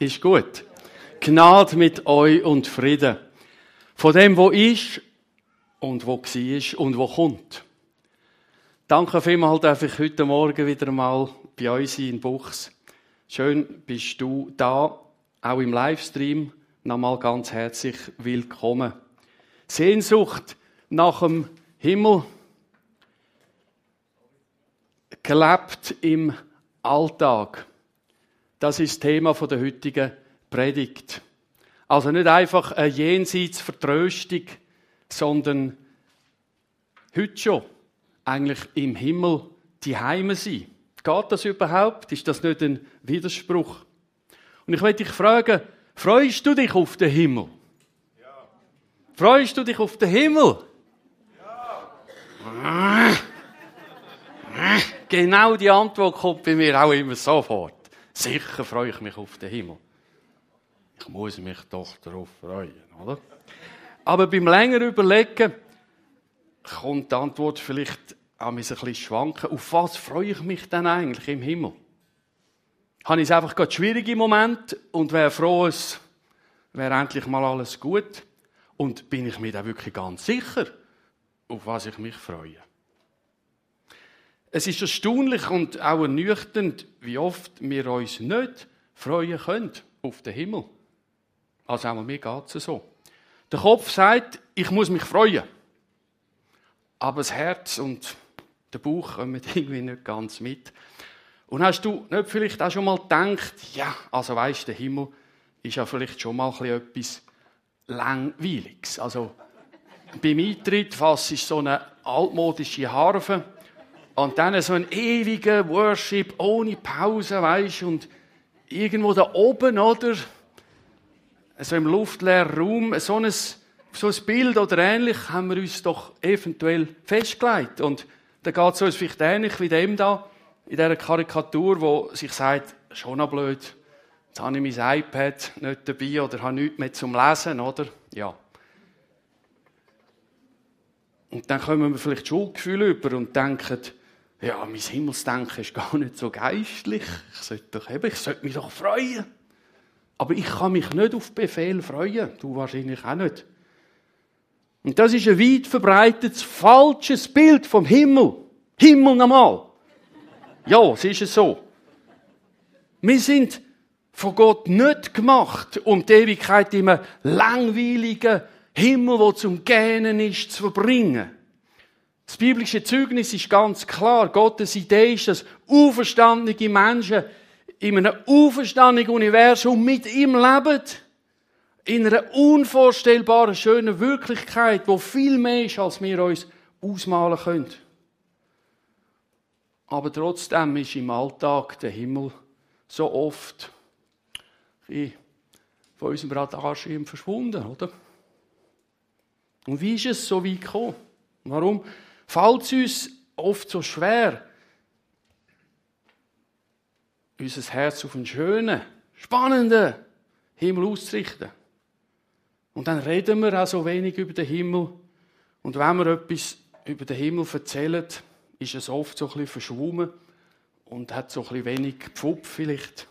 Ist gut. Gnade mit euch und Frieden. Von dem, wo ist und wo war und wo kommt. Danke vielmals, darf ich heute Morgen wieder mal bei uns sein in Buchs. Schön bist du da, auch im Livestream. Nochmal ganz herzlich willkommen. Sehnsucht nach dem Himmel, gelebt im Alltag. Das ist das Thema der heutigen Predigt. Also nicht einfach eine Jenseitsvertröstung, sondern heute schon eigentlich im Himmel die Heime sein. Geht das überhaupt? Ist das nicht ein Widerspruch? Und ich möchte dich fragen, freust du dich auf den Himmel? Ja. Freust du dich auf den Himmel? Ja. Genau die Antwort kommt bei mir auch immer sofort. Sicher freue ich mich auf den Himmel. Ich muss mich doch darauf freuen, oder? Aber beim längeren Überlegen kommt die Antwort vielleicht ein bisschen schwanken. Auf was freue ich mich denn eigentlich im Himmel? Habe ich es einfach gerade schwierig im Moment und wäre froh, es wäre endlich mal alles gut? Und bin ich mir da wirklich ganz sicher, auf was ich mich freue? Es ist erstaunlich und auch ernüchternd, wie oft wir uns nicht freuen können auf den Himmel. Also auch mir geht es so. Der Kopf sagt, ich muss mich freuen. Aber das Herz und der Bauch kommen irgendwie nicht ganz mit. Und hast du nicht vielleicht auch schon mal gedacht, ja, also weißt der Himmel ist ja vielleicht schon mal etwas Langweiliges. Also beim Eintritt fasst so eine altmodische Harfe und dann so ein ewiger Worship ohne Pause, weißt und irgendwo da oben, oder? So im luftleeren Raum, so ein, so ein Bild oder ähnlich haben wir uns doch eventuell festgelegt. Und da geht es uns vielleicht ähnlich wie dem da, in dieser Karikatur, wo sich sagt, schon noch blöd, jetzt habe ich mein iPad nicht dabei oder habe nichts mehr zum Lesen, oder? Ja. Und dann kommen wir vielleicht Schuldgefühle über und denken, ja, mein Himmelsdenken ist gar nicht so geistlich. Ich sollte, doch eben, ich sollte mich doch freuen. Aber ich kann mich nicht auf Befehl freuen. Du wahrscheinlich auch nicht. Und das ist ein weit verbreitetes, falsches Bild vom Himmel. Himmel nochmal. Ja, es ist so. Wir sind von Gott nicht gemacht, um die Ewigkeit in einem langweiligen Himmel, wo zum Gähnen ist, zu verbringen. Das biblische Zeugnis ist ganz klar. Gottes Idee ist, dass auferstandene Menschen in einem auferstandenen Universum mit ihm leben. In einer unvorstellbaren, schönen Wirklichkeit, wo viel mehr ist, als wir uns ausmalen können. Aber trotzdem ist im Alltag der Himmel so oft von unserem Radarschirm verschwunden, oder? Und wie ist es so weit gekommen? Warum? Fällt uns oft so schwer, unser Herz auf einen schönen, spannenden Himmel auszurichten. Und dann reden wir auch so wenig über den Himmel. Und wenn wir etwas über den Himmel erzählen, ist es oft so ein bisschen verschwommen und hat so ein bisschen wenig Pfupf vielleicht.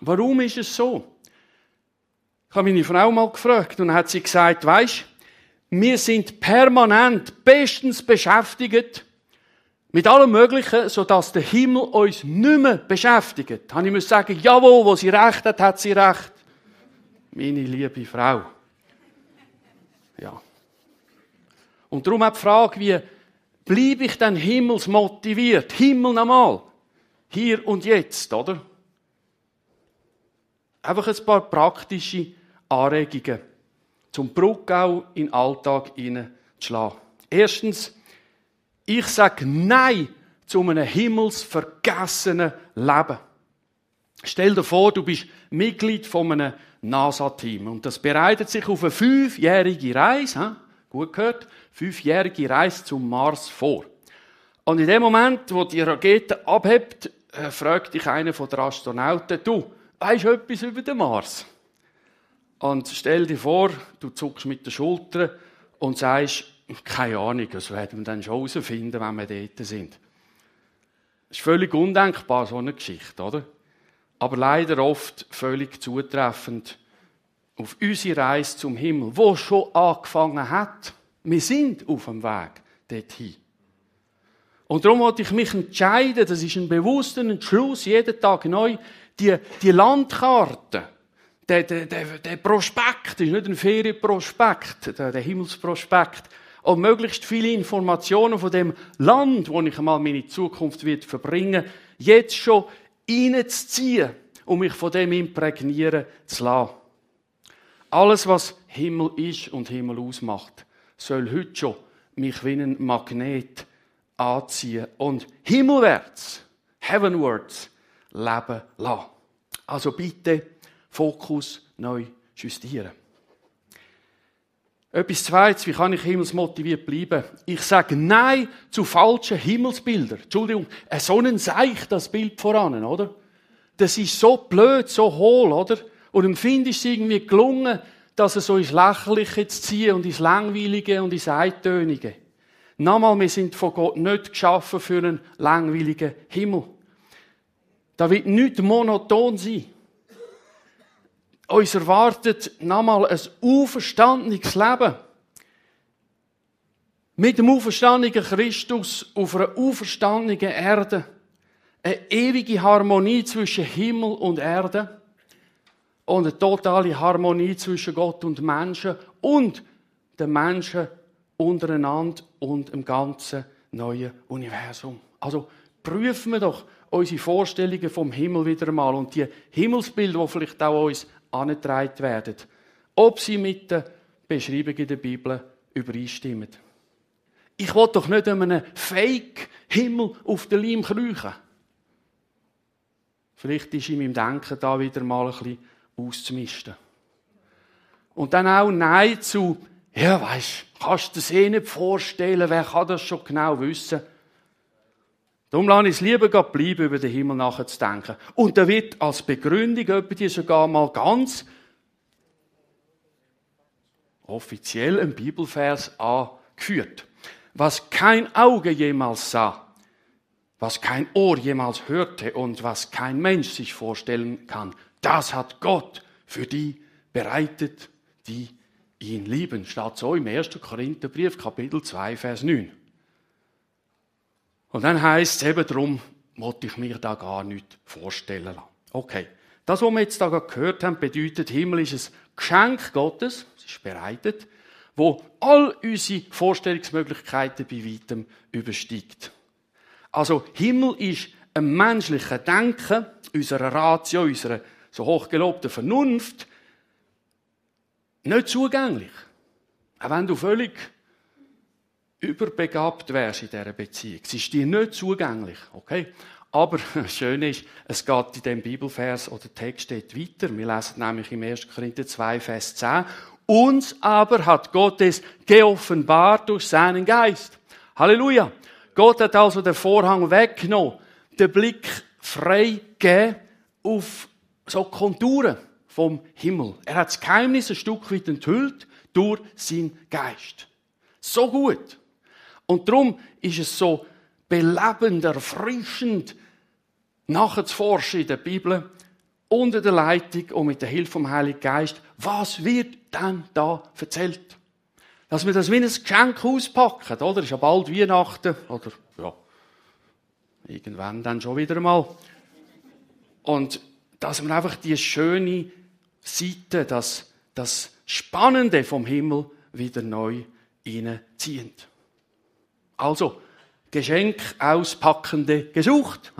Warum ist es so? Ich habe meine Frau mal gefragt und hat sie gesagt, weisst, wir sind permanent bestens beschäftigt mit allem Möglichen, sodass der Himmel uns nicht mehr beschäftigt. Habe ich muss sagen, jawohl, wo sie recht hat, hat sie recht. Meine liebe Frau. Ja. Und darum auch die Frage, wie bleibe ich denn himmelsmotiviert? Himmel nochmal. Hier und jetzt, oder? Einfach ein paar praktische Anregungen zum Bruckgau in den Alltag hineinzuschlagen. Erstens, ich sage Nein zu einem himmelsvergessenen Leben. Stell dir vor, du bist Mitglied von einem NASA-Team und das bereitet sich auf eine fünfjährige Reise, gut gehört, fünfjährige Reise zum Mars vor. Und in dem Moment, wo die Rakete abhebt, äh, fragt dich einer von den Astronauten, du, weisst du etwas über den Mars? Und stell dir vor, du zuckst mit der Schulter und sagst, keine Ahnung, das werden wir dann schon herausfinden, wenn wir dort sind. Das ist völlig undenkbar, so eine Geschichte, oder? aber leider oft völlig zutreffend auf unsere Reise zum Himmel, wo schon angefangen hat. Wir sind auf dem Weg dorthin. Und darum wollte ich mich entscheiden, das ist ein bewusster Entschluss, jeden Tag neu, die, die Landkarte, der, der, der, der Prospekt, ist nicht ein Ferienprospekt, der, der Himmelsprospekt, und möglichst viele Informationen von dem Land, wo ich einmal meine Zukunft wird verbringen, jetzt schon reinzuziehen, um mich von dem imprägnieren zu lassen. Alles, was Himmel ist und Himmel ausmacht, soll heute schon mich wie ein Magnet anziehen und himmelwärts, heavenwards, leben lassen. Also bitte Fokus neu justieren. Etwas Zweites, wie kann ich himmelsmotiviert bleiben? Ich sage Nein zu falschen Himmelsbildern. Entschuldigung, so ein Seich, das Bild voran, oder? Das ist so blöd, so hohl, oder? Und dem Find ist es irgendwie gelungen, dass er so ins Lächerliche zu ziehen und ins Langweilige und ins Eintönige. Nochmal, wir sind von Gott nicht geschaffen für einen langweiligen Himmel. Da wird nicht monoton sein. Uns erwartet nochmal ein auferstandenes Leben. Mit dem auferstandenen Christus auf einer auferstandenen Erde. Eine ewige Harmonie zwischen Himmel und Erde. Und eine totale Harmonie zwischen Gott und Menschen und den Menschen untereinander und im ganzen neuen Universum. Also prüfen wir doch unsere Vorstellungen vom Himmel wieder einmal und die Himmelsbilder, die vielleicht auch uns angetragen werden, ob sie mit den Beschreibungen der Bibel übereinstimmen. Ich will doch nicht einem Fake-Himmel auf den Leim kriechen. Vielleicht ist in meinem Denken da wieder mal ein bisschen auszumisten. Und dann auch Nein zu ja, weisst, kannst du dir eh nicht vorstellen, wer kann das schon genau wissen? Darum lasse ich es lieber bleiben, über den Himmel nachzudenken. Und da wird als Begründung die sogar mal ganz offiziell ein Bibelvers angeführt. Was kein Auge jemals sah, was kein Ohr jemals hörte und was kein Mensch sich vorstellen kann, das hat Gott für die bereitet, die ihn lieben, steht so im 1. Korintherbrief, Kapitel 2, Vers 9. Und dann heißt es eben darum, wollte ich mir da gar nicht vorstellen lassen. Okay. Das, was wir jetzt da gehört haben, bedeutet, Himmel ist ein Geschenk Gottes, es ist bereitet, wo all unsere Vorstellungsmöglichkeiten bei weitem übersteigt. Also, Himmel ist ein menschliches Denken, unserer Ratio, unserer so hochgelobten Vernunft, nicht zugänglich. Auch wenn du völlig überbegabt wärst in dieser Beziehung. Es ist dir nicht zugänglich, okay? Aber das Schöne ist, es geht in dem Bibelvers oder Text steht weiter. Wir lesen nämlich im 1. Korinther 2, Vers 10. Uns aber hat Gott es geoffenbart durch seinen Geist. Halleluja. Gott hat also den Vorhang weggenommen, den Blick frei gegeben auf so Konturen vom Himmel. Er hat das Geheimnis ein Stück weit enthüllt durch seinen Geist. So gut. Und darum ist es so belebend, erfrischend, nachzuforschen in der Bibel, unter der Leitung und mit der Hilfe vom Heiligen Geist, was wird denn da erzählt? Dass wir das wie ein Geschenk auspacken, oder? Ist ja bald Weihnachten, oder, ja, irgendwann dann schon wieder mal. Und dass wir einfach die schöne Seite, das, das Spannende vom Himmel wieder neu hineinziehen. Also, Geschenk auspackende gesucht.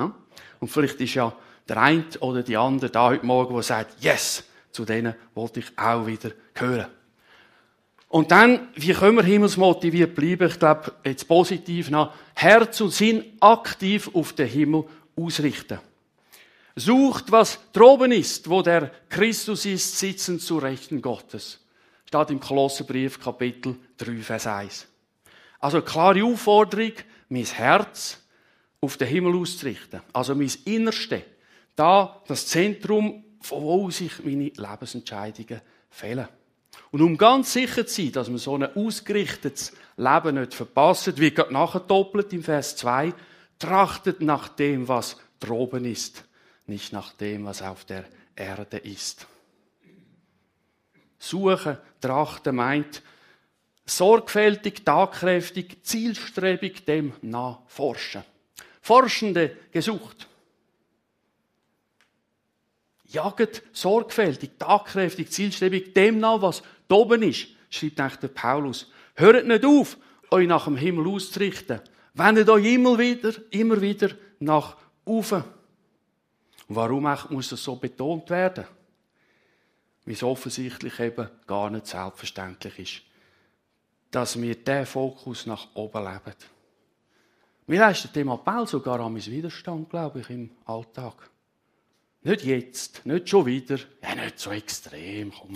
Und vielleicht ist ja der eine oder die andere da heute Morgen, der sagt, yes, zu denen wollte ich auch wieder hören. Und dann, wie können wir himmelsmotiviert bleiben? Ich glaube, jetzt positiv nach Herz und Sinn aktiv auf den Himmel ausrichten. Sucht, was droben ist, wo der Christus ist, sitzend zu Rechten Gottes. Steht im Kolosserbrief, Kapitel 3, Vers 1. Also eine klare Aufforderung, mein Herz auf den Himmel auszurichten. Also mein Innerste. Da das Zentrum, von wo sich meine Lebensentscheidungen fällen. Und um ganz sicher zu sein, dass man so ein ausgerichtetes Leben nicht verpasst, wie gerade nachher doppelt im Vers 2, trachtet nach dem, was droben ist nicht nach dem, was auf der Erde ist. Suchen, trachten meint, sorgfältig, tagkräftig, zielstrebig dem nachforschen. Forschende gesucht. Jaget sorgfältig, tagkräftig, zielstrebig dem nach, was da oben ist, schreibt eigentlich der Paulus. Hört nicht auf, euch nach dem Himmel auszurichten. Wendet euch immer wieder, immer wieder nach oben. Warum muss das so betont werden? Weil es offensichtlich eben gar nicht selbstverständlich ist, dass wir diesen Fokus nach oben leben. Wir leisten dem Appell sogar an meinen Widerstand, glaube ich, im Alltag. Nicht jetzt, nicht schon wieder, ja, nicht so extrem, komm.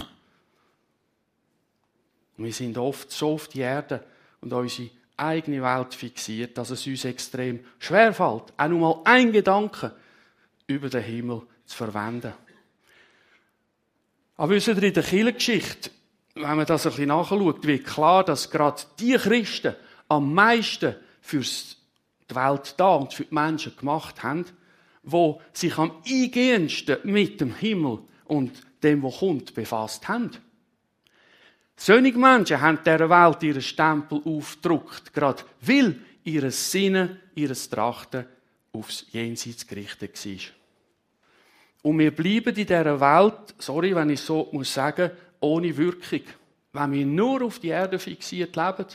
Wir sind oft so auf die Erde und unsere eigene Welt fixiert, dass es uns extrem schwerfällt, auch nur mal ein Gedanke über den Himmel zu verwenden. Aber wisst ihr, in der Kirchengeschichte, wenn man das ein bisschen nachschaut, wird klar, dass gerade die Christen am meisten für die Welt da und für die Menschen gemacht haben, wo sich am eingehendsten mit dem Himmel und dem, was kommt, befasst haben. Solche Menschen haben dieser Welt ihren Stempel aufgedruckt, gerade weil ihre Sinne, ihres Trachten aufs Jenseits gerichtet war. Und wir bleiben in dieser Welt, sorry, wenn ich so muss sagen, ohne Wirkung. Wenn wir nur auf die Erde fixiert leben.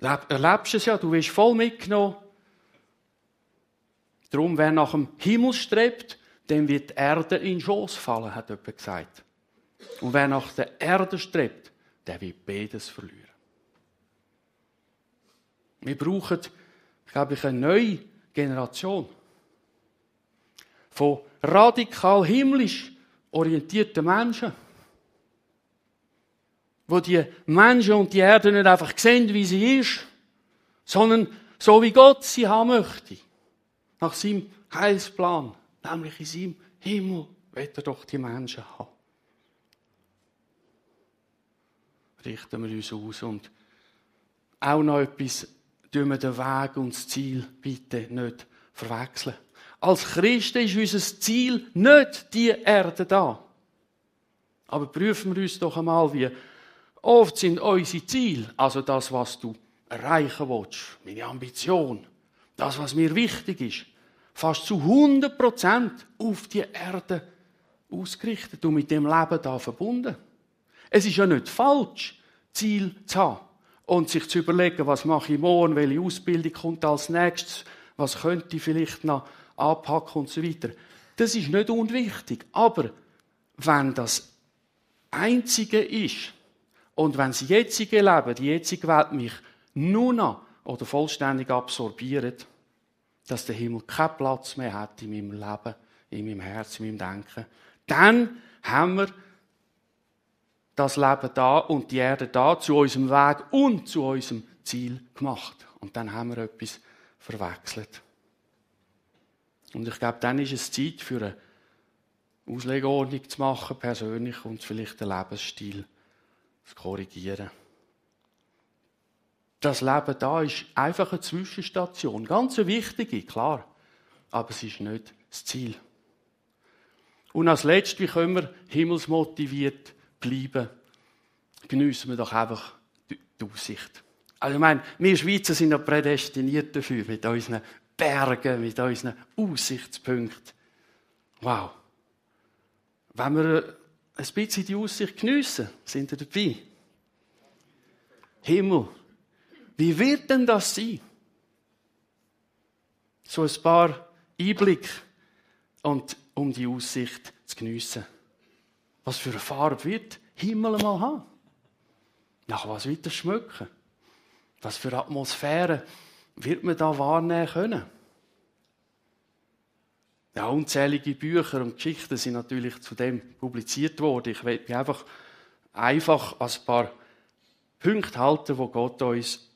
Erlebst du es ja, du wirst voll mitgenommen. Darum, wer nach dem Himmel strebt, dem wird die Erde in den Schoß fallen, hat jemand gesagt. Und wer nach der Erde strebt, der wird beides verlieren. Wir brauchen, glaube ich, eine neue Generation von radikal himmlisch orientierten Menschen, wo die Menschen und die Erde nicht einfach sehen, wie sie ist, sondern so wie Gott sie haben möchte, nach seinem Heilsplan, nämlich in seinem Himmel, wird er doch die Menschen haben. Richten wir uns aus und auch noch etwas, tun wir den Weg und das Ziel bitte nicht verwechseln. Als Christen ist unser Ziel nicht die Erde da. Aber prüfen wir uns doch einmal, wie oft sind unsere Ziele, also das, was du erreichen willst, meine Ambition, das, was mir wichtig ist, fast zu 100% auf die Erde ausgerichtet und mit dem Leben da verbunden. Es ist ja nicht falsch, Ziel zu haben und sich zu überlegen, was mache ich morgen, welche Ausbildung kommt als nächstes, was könnte ich vielleicht noch anpacken und so weiter. Das ist nicht unwichtig. Aber wenn das Einzige ist und wenn das jetzige Leben, die jetzige Welt mich nur noch oder vollständig absorbiert, dass der Himmel keinen Platz mehr hat in meinem Leben, in meinem Herz, in meinem Denken, dann haben wir das Leben da und die Erde da zu unserem Weg und zu unserem Ziel gemacht. Und dann haben wir etwas verwechselt. Und ich glaube, dann ist es Zeit für eine Auslegeordnung zu machen, persönlich, und vielleicht den Lebensstil zu korrigieren. Das Leben da ist einfach eine Zwischenstation. Ganz eine wichtige, klar. Aber es ist nicht das Ziel. Und als letztes, wie können wir himmelsmotiviert bleiben? Geniessen wir doch einfach die Aussicht. Also ich meine, wir Schweizer sind ja prädestiniert dafür, mit unseren Bergen, mit unseren Aussichtspunkten. Wow. Wenn wir ein bisschen die Aussicht geniessen, sind wir dabei. Himmel. Wie wird denn das sein? So ein paar Einblicke und um die Aussicht zu geniessen. Was für eine Farbe wird Himmel mal haben? Nach was wird er schmücken? Was für Atmosphäre wird man da wahrnehmen können? Ja, unzählige Bücher und Geschichten sind natürlich zu dem publiziert worden. Ich will mich einfach einfach als ein paar Punkte halten, wo Gott uns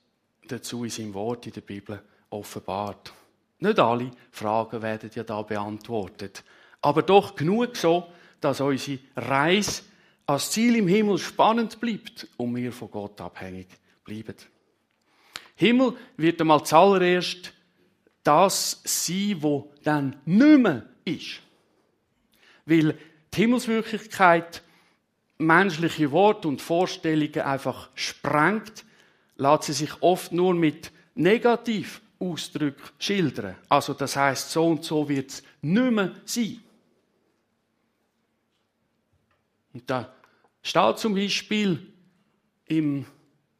dazu in seinem Wort in der Bibel offenbart. Nicht alle Fragen werden ja da beantwortet, aber doch genug so, dass unsere Reise als Ziel im Himmel spannend bleibt und wir von Gott abhängig bleiben. Himmel wird einmal zuallererst das sein, wo dann nicht mehr ist. Weil die Himmelswirklichkeit menschliche Worte und Vorstellungen einfach sprengt, lässt sie sich oft nur mit Negativausdrücken schildern. Also das heißt, so und so wird es nicht mehr sein. Und da steht zum Beispiel in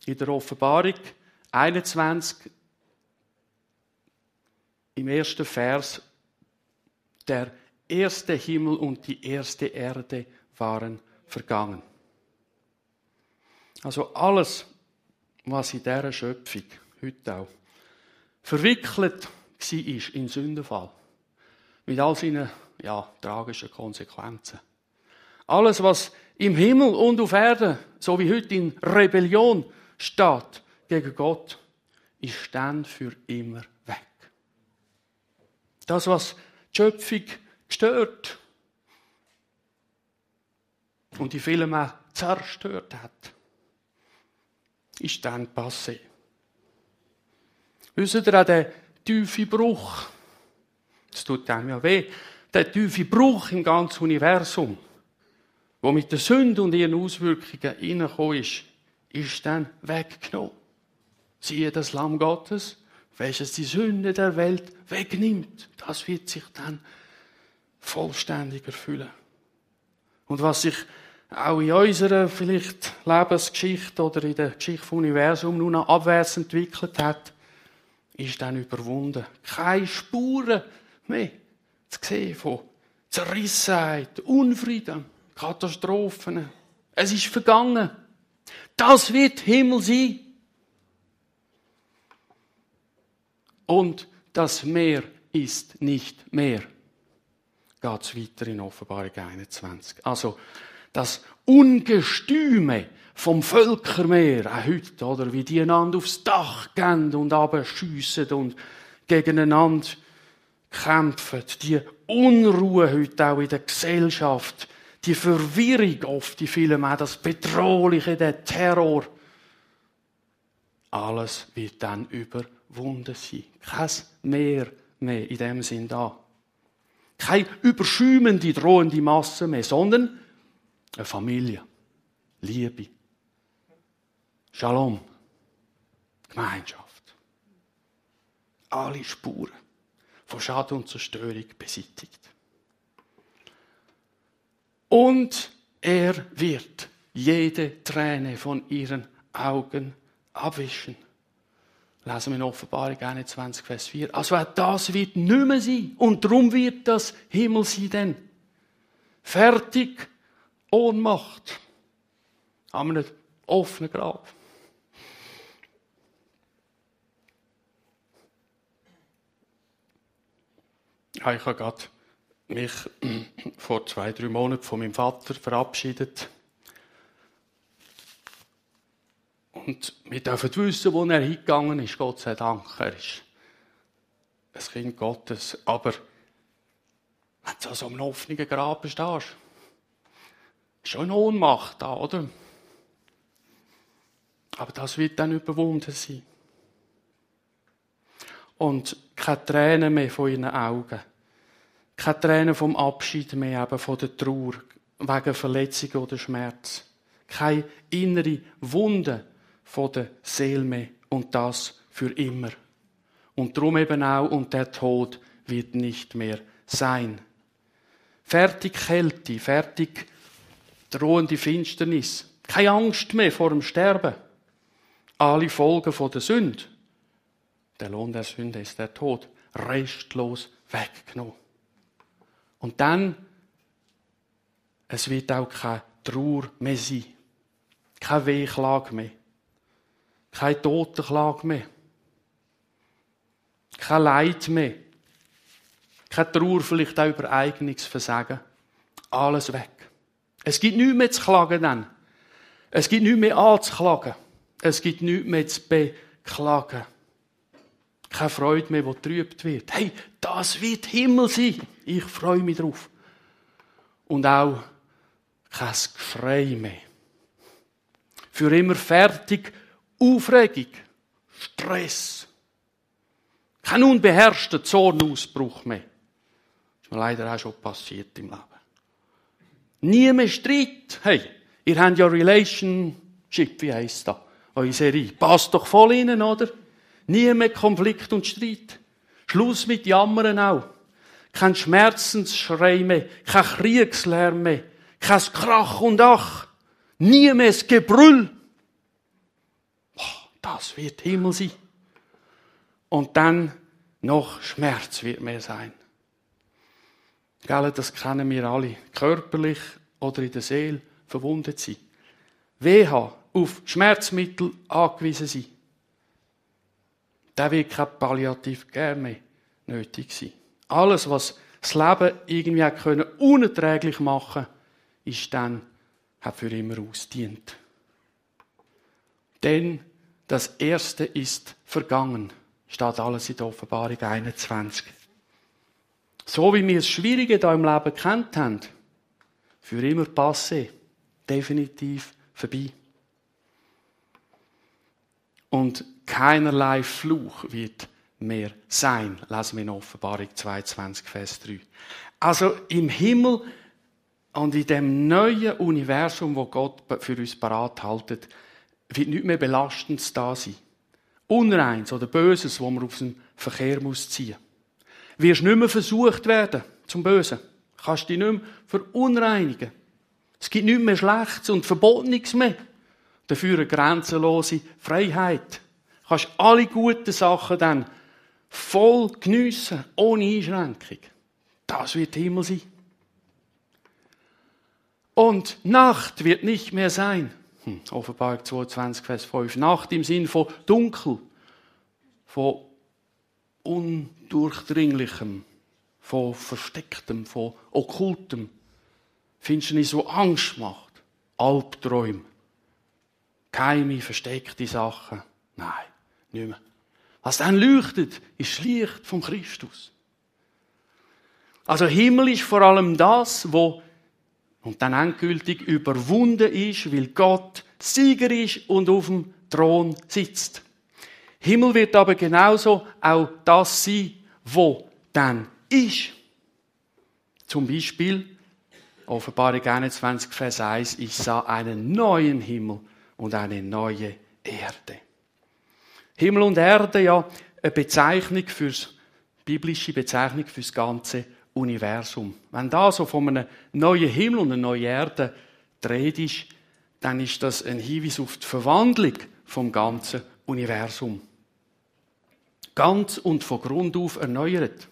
der Offenbarung 21 im ersten Vers, der erste Himmel und die erste Erde waren vergangen. Also alles, was in dieser Schöpfung, heute auch, verwickelt war in Sündenfall. Mit all seinen ja, tragischen Konsequenzen. Alles, was im Himmel und auf Erden, so wie heute in Rebellion steht gegen Gott, ist dann für immer weg. Das, was die Schöpfung gestört und die Filme zerstört hat, ist dann passé. Wisst ihr auch den tiefen Bruch? Das tut einem ja weh. Der tiefe Bruch im ganzen Universum wo mit der Sünde und ihren Auswirkungen reingekommen ist, ist dann weggenommen. Siehe das Lamm Gottes, welches die Sünde der Welt wegnimmt. Das wird sich dann vollständig erfüllen. Und was sich auch in unserer vielleicht Lebensgeschichte oder in der Geschichte vom Universum nun abwärts entwickelt hat, ist dann überwunden. Keine Spuren mehr zu sehen von Zerrissenheit, Unfrieden. Katastrophen. Es ist vergangen. Das wird Himmel sein. Und das Meer ist nicht mehr. Geht es weiter in Offenbarung 21. Also, das Ungestüme vom Völkermeer, auch heute, oder, wie die einander aufs Dach gehen und abschiessen und gegeneinander kämpfen. Die Unruhe heute auch in der Gesellschaft die Verwirrung oft, die vielen auch das Bedrohliche, der Terror. Alles wird dann überwunden sein. Kein Meer mehr in dem Sinn da. Keine überschäumende, drohende Masse mehr, sondern eine Familie. Liebe. Shalom. Gemeinschaft. Alle Spuren von Schaden und Zerstörung beseitigt. Und er wird jede Träne von ihren Augen abwischen. Lesen wir in Offenbarung 21, Vers 4. Also auch das wird nicht mehr sein. Und darum wird das Himmel sein denn. Fertig, Ohnmacht. Haben wir einen offenen Grab. Ich habe gerade mich vor zwei, drei Monaten von meinem Vater verabschiedet. Und wir dürfen wissen, wo er hingegangen ist, Gott sei Dank. Er ist ein Kind Gottes. Aber wenn du so einem offenen Graben stehst, ist schon eine Ohnmacht da, oder? Aber das wird dann überwunden sein. Und keine Tränen mehr von ihren Augen. Keine Tränen vom Abschied mehr, eben von der Trauer, wegen Verletzungen oder Schmerz. Keine innere Wunde von der Seele mehr. Und das für immer. Und darum eben auch, und der Tod wird nicht mehr sein. Fertig Kälte, fertig drohende Finsternis. Keine Angst mehr vor dem Sterben. Alle Folgen von der Sünde. Der Lohn der Sünde ist der Tod. Restlos weggenommen. Und dann, es wird auch keine Trauer mehr sein. Keine Wehklage mehr. Keine Totenklage mehr. Kein Leid mehr. Keine Trauer vielleicht auch über eigenes Versagen. Alles weg. Es gibt nichts mehr zu klagen dann. Es gibt nichts mehr anzuklagen. Es gibt nichts mehr zu beklagen. Keine Freude mehr, die getrübt wird. Hey, das wird Himmel sein. Ich freue mich drauf. Und auch kein Geschrei mehr. Für immer fertig, Aufregung, Stress. Kein unbeherrschter Zornausbruch mehr. Das ist mir leider auch schon passiert im Leben. Nie mehr Streit. Hey, ihr habt ja Relationship, wie heisst das? Eure Serie. Passt doch voll rein, oder? Nie mehr Konflikt und Streit. Schluss mit Jammern auch. Kein Schmerzensschrei mehr, kein Kriegslärm mehr, kein Krach und Ach. Nie mehr das Gebrüll. Das wird Himmel sein. Und dann noch Schmerz wird mehr sein. Das kennen wir alle. Körperlich oder in der Seele verwundet sein. WH auf Schmerzmittel angewiesen sein. Da wird kein Palliativ gern mehr nötig sein. Alles, was das Leben irgendwie können unerträglich machen ist dann, hat für immer ausdient. Denn das Erste ist vergangen, steht alles in der Offenbarung 21. So wie wir das Schwierige da im Leben kennt haben, für immer passé, definitiv vorbei. Und keinerlei Fluch wird mehr sein, lesen wir in Offenbarung 22, Vers 3. Also im Himmel und in dem neuen Universum, wo Gott für uns parat haltet, wird nicht mehr Belastendes da sein. Unreins oder Böses, wo man aus dem Verkehr muss ziehen. Wirst nicht mehr versucht werden zum Bösen. Kannst dich nicht mehr verunreinigen. Es gibt nicht mehr Schlechtes und Verbotenes mehr. Dafür eine grenzenlose Freiheit. Du kannst alle guten Sachen dann voll geniessen, ohne Einschränkung. Das wird Himmel sein. Und Nacht wird nicht mehr sein. Hm, Offenbarung 22, Vers 5. Nacht im Sinn von dunkel, von undurchdringlichem, von verstecktem, von okkultem. Finsternis, so Angst macht. Albträume. Geheime, versteckte Sachen. Nein, nicht mehr. Was dann leuchtet, ist Licht von Christus. Also Himmel ist vor allem das, wo und dann endgültig überwunden ist, weil Gott Sieger ist und auf dem Thron sitzt. Himmel wird aber genauso auch das sein, wo dann ist. Zum Beispiel Offenbarung 21, Vers 1, ich sah einen neuen Himmel und eine neue Erde. Himmel und Erde, ja, eine Bezeichnung fürs, biblische Bezeichnung fürs ganze Universum. Wenn da so von einem neuen Himmel und einer neuen Erde dreht ist, dann ist das ein Hinweis auf die Verwandlung vom ganzen Universum. Ganz und von Grund auf erneuert.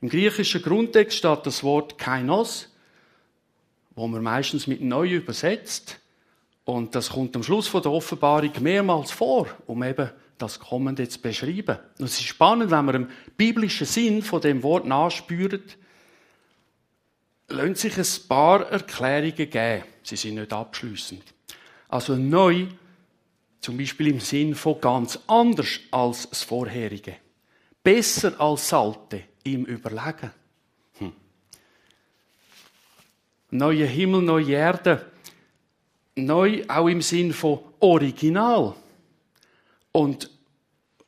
Im griechischen Grundtext steht das Wort kainos, wo man meistens mit neu übersetzt. Und das kommt am Schluss von der Offenbarung mehrmals vor, um eben das Kommende zu beschreiben. Und es ist spannend, wenn man im biblischen Sinn von dem Wort nachspürt, lassen sich ein paar Erklärungen geben. Sie sind nicht abschließend. Also neu, zum Beispiel im Sinn von ganz anders als das vorherige. Besser als Salte im Überlegen. Hm. Neue Himmel, neue Erde. Neu auch im Sinn von Original und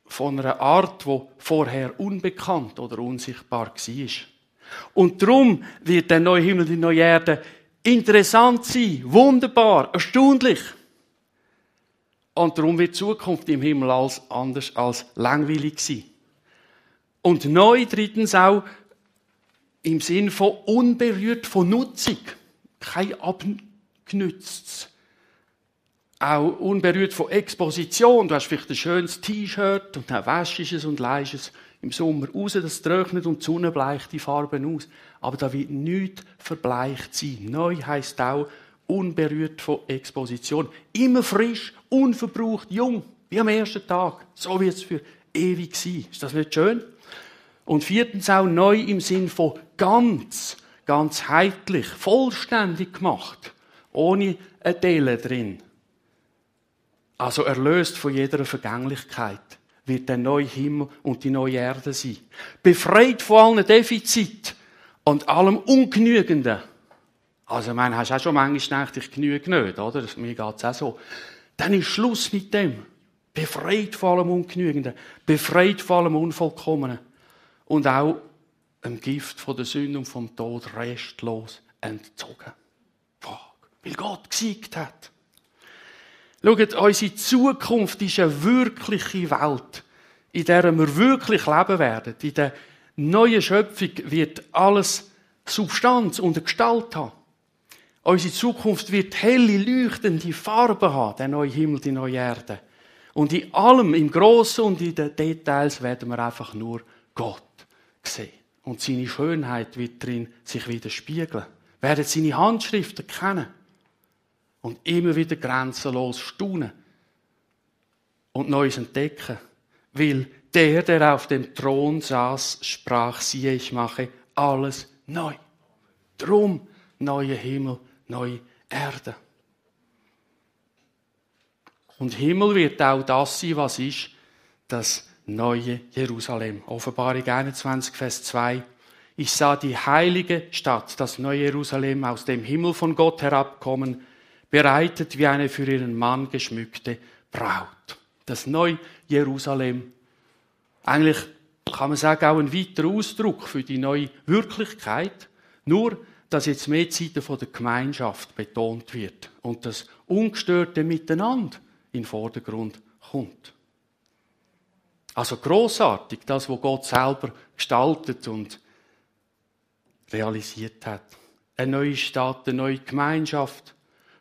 von einer Art, wo vorher unbekannt oder unsichtbar war. Und darum wird der neue Himmel, die neue Erde interessant sein, wunderbar, erstaunlich. Und darum wird die Zukunft im Himmel als anders als langweilig sein. Und neu drittens auch im Sinn von unberührt von Nutzung. Kein abgenütztes auch unberührt von Exposition. Du hast vielleicht ein schönes T-Shirt und dann wäschst es und leist es im Sommer raus, das trocknet und die Sonne bleicht die Farben aus. Aber da wird nichts verbleicht sein. Neu heisst auch unberührt von Exposition. Immer frisch, unverbraucht, jung, wie am ersten Tag. So wird es für ewig sein. Ist das nicht schön? Und viertens auch neu im Sinn von ganz, ganzheitlich, vollständig gemacht. Ohne ein Teil drin. Also erlöst von jeder Vergänglichkeit wird der neue Himmel und die neue Erde sein. Befreit von allen Defizit und allem Ungenügenden. Also, ich meine, hast du auch schon manchmal gedacht, ich genüge nicht, oder? Mir geht's auch so. Dann ist Schluss mit dem. Befreit von allem Ungenügenden, befreit von allem Unvollkommenen und auch dem Gift von der Sünde und vom Tod restlos entzogen. Weil Gott gesiegt hat. Schaut, unsere Zukunft ist eine wirkliche Welt, in der wir wirklich leben werden. In der neuen Schöpfung wird alles Substanz und Gestalt haben. Unsere Zukunft wird helle, leuchtende Farben haben, der neue Himmel, die neue Erde. Und in allem, im Großen und in den Details werden wir einfach nur Gott sehen. Und seine Schönheit wird drin sich widerspiegeln. Werden seine Handschriften kennen. Und immer wieder grenzenlos staunen. Und Neues entdecken. Weil der, der auf dem Thron saß, sprach, siehe, ich mache alles neu. Drum neue Himmel, neue Erde. Und Himmel wird auch das sein, was ist, das neue Jerusalem. Offenbarung 21, Vers 2. Ich sah die heilige Stadt, das neue Jerusalem, aus dem Himmel von Gott herabkommen, bereitet wie eine für ihren Mann geschmückte Braut. Das neue Jerusalem. Eigentlich kann man sagen, auch ein weiterer Ausdruck für die neue Wirklichkeit. Nur, dass jetzt mehr Zeiten von der Gemeinschaft betont wird und das ungestörte Miteinander in den Vordergrund kommt. Also großartig, das, was Gott selber gestaltet und realisiert hat. Eine neue Stadt, eine neue Gemeinschaft,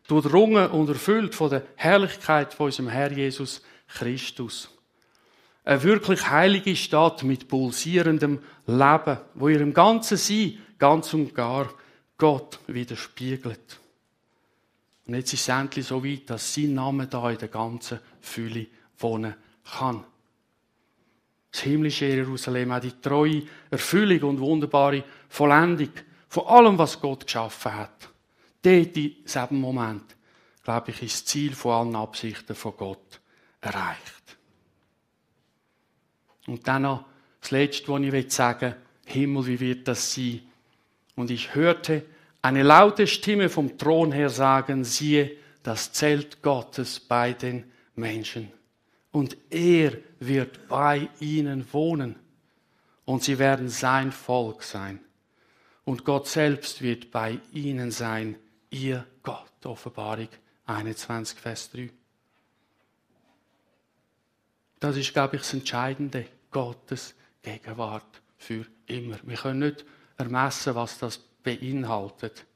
durchdrungen und erfüllt von der Herrlichkeit von unserem Herr Jesus Christus. Eine wirklich heilige Stadt mit pulsierendem Leben, wo ihrem ganzen Sein ganz und gar Gott widerspiegelt. Und jetzt ist es endlich so weit, dass sein Name da in der ganzen Fülle wohnen kann. Das himmlische Jerusalem, auch die treue Erfüllung und wunderbare Vollendung von allem, was Gott geschaffen hat. Dort in diesem Moment, glaube ich, ist das Ziel von allen Absichten von Gott erreicht. Und dann noch das Letzte, was ich sagen will, Himmel, wie wird das sein? Und ich hörte eine laute Stimme vom Thron her sagen, siehe, das Zelt Gottes bei den Menschen. Und er wird bei ihnen wohnen. Und sie werden sein Volk sein. Und Gott selbst wird bei ihnen sein, ihr Gott. Offenbarung 21, Vers 3. Das ist, glaube ich, das Entscheidende. Gottes Gegenwart für immer. Wir können nicht ermessen, was das beinhaltet.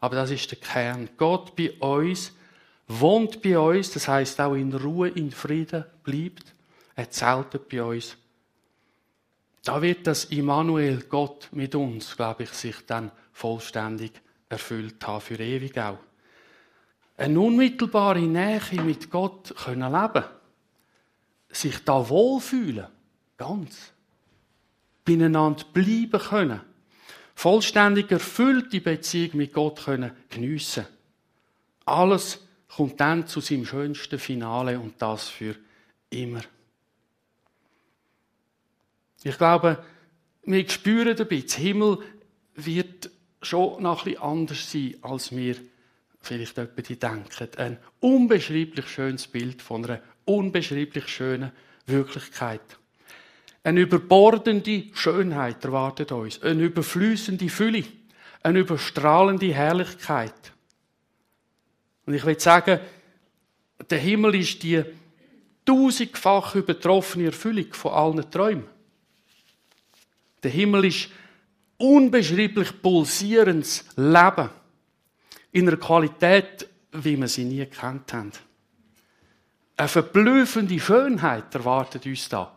Aber das ist der Kern. Gott bei uns, wohnt bei uns, das heißt auch in Ruhe, in Frieden bleibt. Er zeltet bei uns. Da wird das Immanuel, Gott mit uns, glaube ich, sich dann vollständig erfüllt haben, für ewig auch. Eine unmittelbare Nähe mit Gott können leben. Sich da wohlfühlen. Ganz. Beieinander bleiben können vollständig erfüllte Beziehung mit Gott können geniessen. Alles kommt dann zu seinem schönsten Finale und das für immer. Ich glaube, wir spüren ein bisschen, Himmel wird schon noch bisschen anders sein, als wir vielleicht jemand denken. Ein unbeschreiblich schönes Bild von einer unbeschreiblich schönen Wirklichkeit. Eine überbordende Schönheit erwartet uns, eine überflüssende Fülle, eine überstrahlende Herrlichkeit. Und ich will sagen, der Himmel ist die tausendfach übertroffene Erfüllung von allen Träumen. Der Himmel ist unbeschreiblich pulsierendes Leben in einer Qualität, wie wir sie nie gekannt haben. Eine verblüffende Schönheit erwartet uns da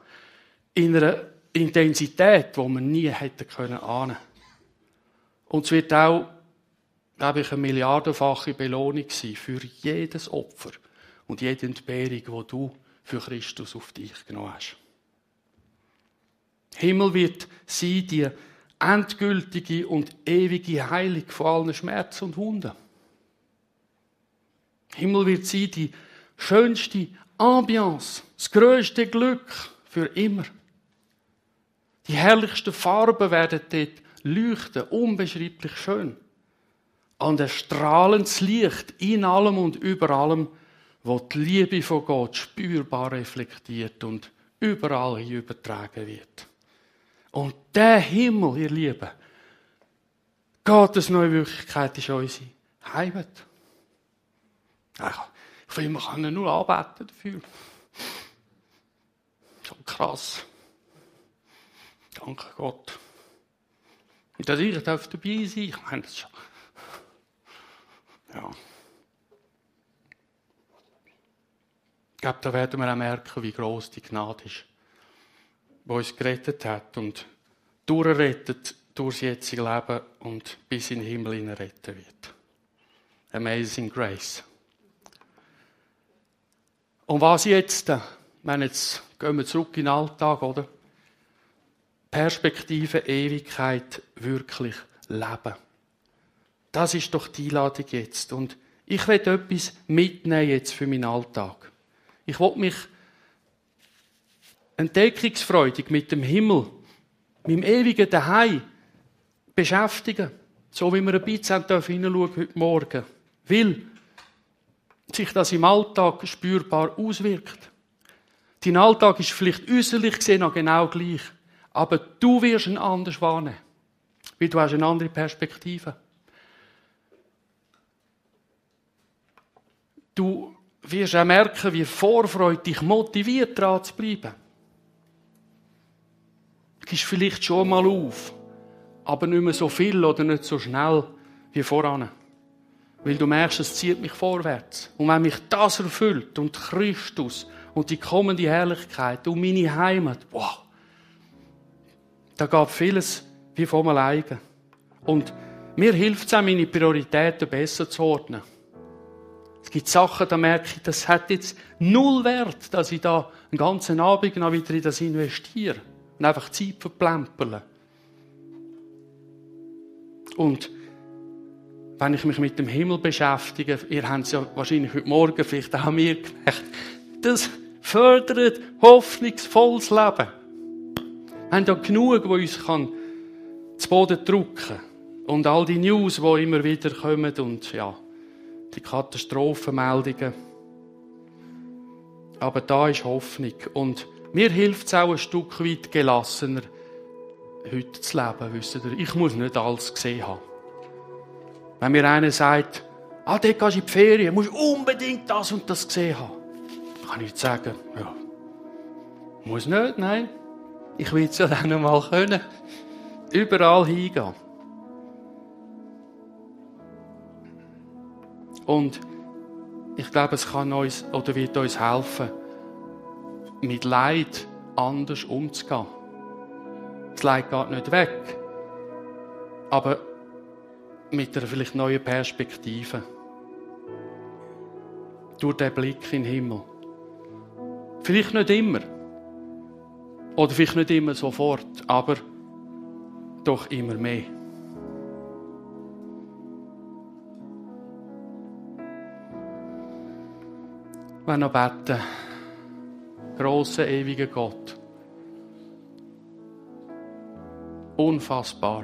in einer Intensität, die man nie hätte können ahnen. Und es wird auch, glaube ich, eine milliardenfache Belohnung sein für jedes Opfer und jede Entbehrung, die du für Christus auf dich genommen hast. Himmel wird sein die endgültige und ewige Heilung von allen Schmerzen und Wunden. Himmel wird sein die schönste Ambiance, das größte Glück für immer. Die herrlichsten Farben werden dort leuchten, unbeschreiblich schön. Und ein strahlendes Licht in allem und über allem, wo die Liebe von Gott spürbar reflektiert und überall hin übertragen wird. Und der Himmel, ihr Lieben, Gottes neue Wirklichkeit ist unsere Heimat. Ich finde, man kann nur arbeiten dafür. So krass. Danke Gott. Und dass ich dabei sein ich meine das schon. Ja. Ich glaube, da werden wir auch merken, wie groß die Gnade ist, die uns gerettet hat und durchrettet durchs jetzige Leben und bis in den Himmel retten wird. Amazing Grace. Und was jetzt? Ich meine, jetzt gehen wir zurück in den Alltag, oder? Perspektive Ewigkeit wirklich leben. Das ist doch die Einladung jetzt. Und ich will etwas mitnehmen jetzt für meinen Alltag. Ich will mich entdeckungsfreudig mit dem Himmel, mit dem ewigen Daheim beschäftigen. So wie wir ein bisschen hineinschauen heute Morgen. Weil sich das im Alltag spürbar auswirkt. Dein Alltag ist vielleicht äußerlich gesehen noch genau gleich. Aber du wirst ihn anders wahrnehmen. Weil du hast eine andere Perspektive. Du wirst auch merken, wie Vorfreude dich motiviert, dran zu bleiben. Gehst vielleicht schon mal auf, aber nicht mehr so viel oder nicht so schnell wie voran. Weil du merkst, es zieht mich vorwärts. Und wenn mich das erfüllt und Christus und die kommende Herrlichkeit und meine Heimat, wow, da geht vieles wie von alleine. Und mir hilft es auch, meine Prioritäten besser zu ordnen. Es gibt Sachen, da merke ich, das hat jetzt null Wert, dass ich da einen ganzen Abend noch wieder in das investiere und einfach Zeit verplempern. Und wenn ich mich mit dem Himmel beschäftige, ihr habt es ja wahrscheinlich heute Morgen vielleicht auch mir gemerkt, das fördert hoffnungsvolles Leben. Wir haben ja genug, wo uns kann zu Boden drücken Und all die News, die immer wieder kommen und ja, die Katastrophenmeldungen. Aber da ist Hoffnung. Und mir hilft es auch ein Stück weit gelassener, heute zu leben, wisst ihr. Ich muss nicht alles gesehen haben. Wenn mir einer sagt, ah, dort gehst du in die Ferien, musst unbedingt das und das gesehen haben. Kann ich sagen, ja. Muss nicht, nein. Ich will es ja dann mal können. Überall hingehen. Und ich glaube, es kann uns oder wird uns helfen, mit Leid anders umzugehen. Das Leid geht nicht weg, aber mit einer vielleicht neuen Perspektive. Durch den Blick in den Himmel. Vielleicht nicht immer. Oder vielleicht nicht immer sofort, aber doch immer mehr. Wir noch beten. Großer, ewiger Gott. Unfassbar.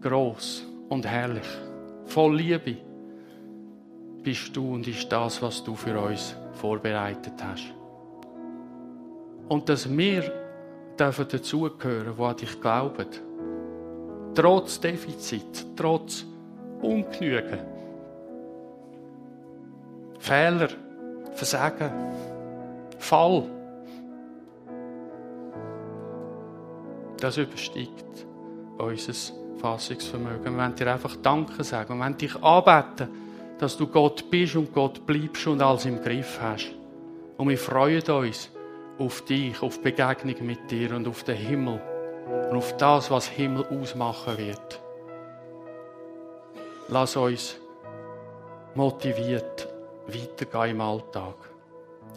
Groß und herrlich. Voll Liebe bist du und ist das, was du für uns vorbereitet hast. Und dass wir dürfen dazugehören, die an dich glauben. Trotz Defizit, trotz Ungenügen. Fehler, Versagen, Fall. Das übersteigt unser Fassungsvermögen. Wir wollen dir einfach Danke sagen. Wir wollen dich anbeten, dass du Gott bist und Gott bleibst und alles im Griff hast. Und wir freuen uns auf dich, auf die Begegnung mit dir und auf den Himmel und auf das, was Himmel ausmachen wird. Lass uns motiviert weitergehen im Alltag.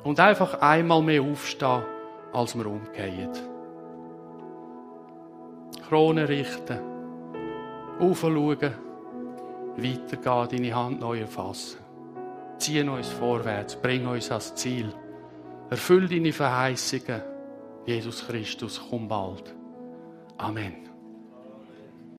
Und einfach einmal mehr aufstehen, als wir umgehen. Krone richten, aufschauen, weitergehen, deine Hand neu erfassen. Zieh uns vorwärts, bring uns ans Ziel. Erfüll deine Verheißungen. Jesus Christus, komm bald. Amen.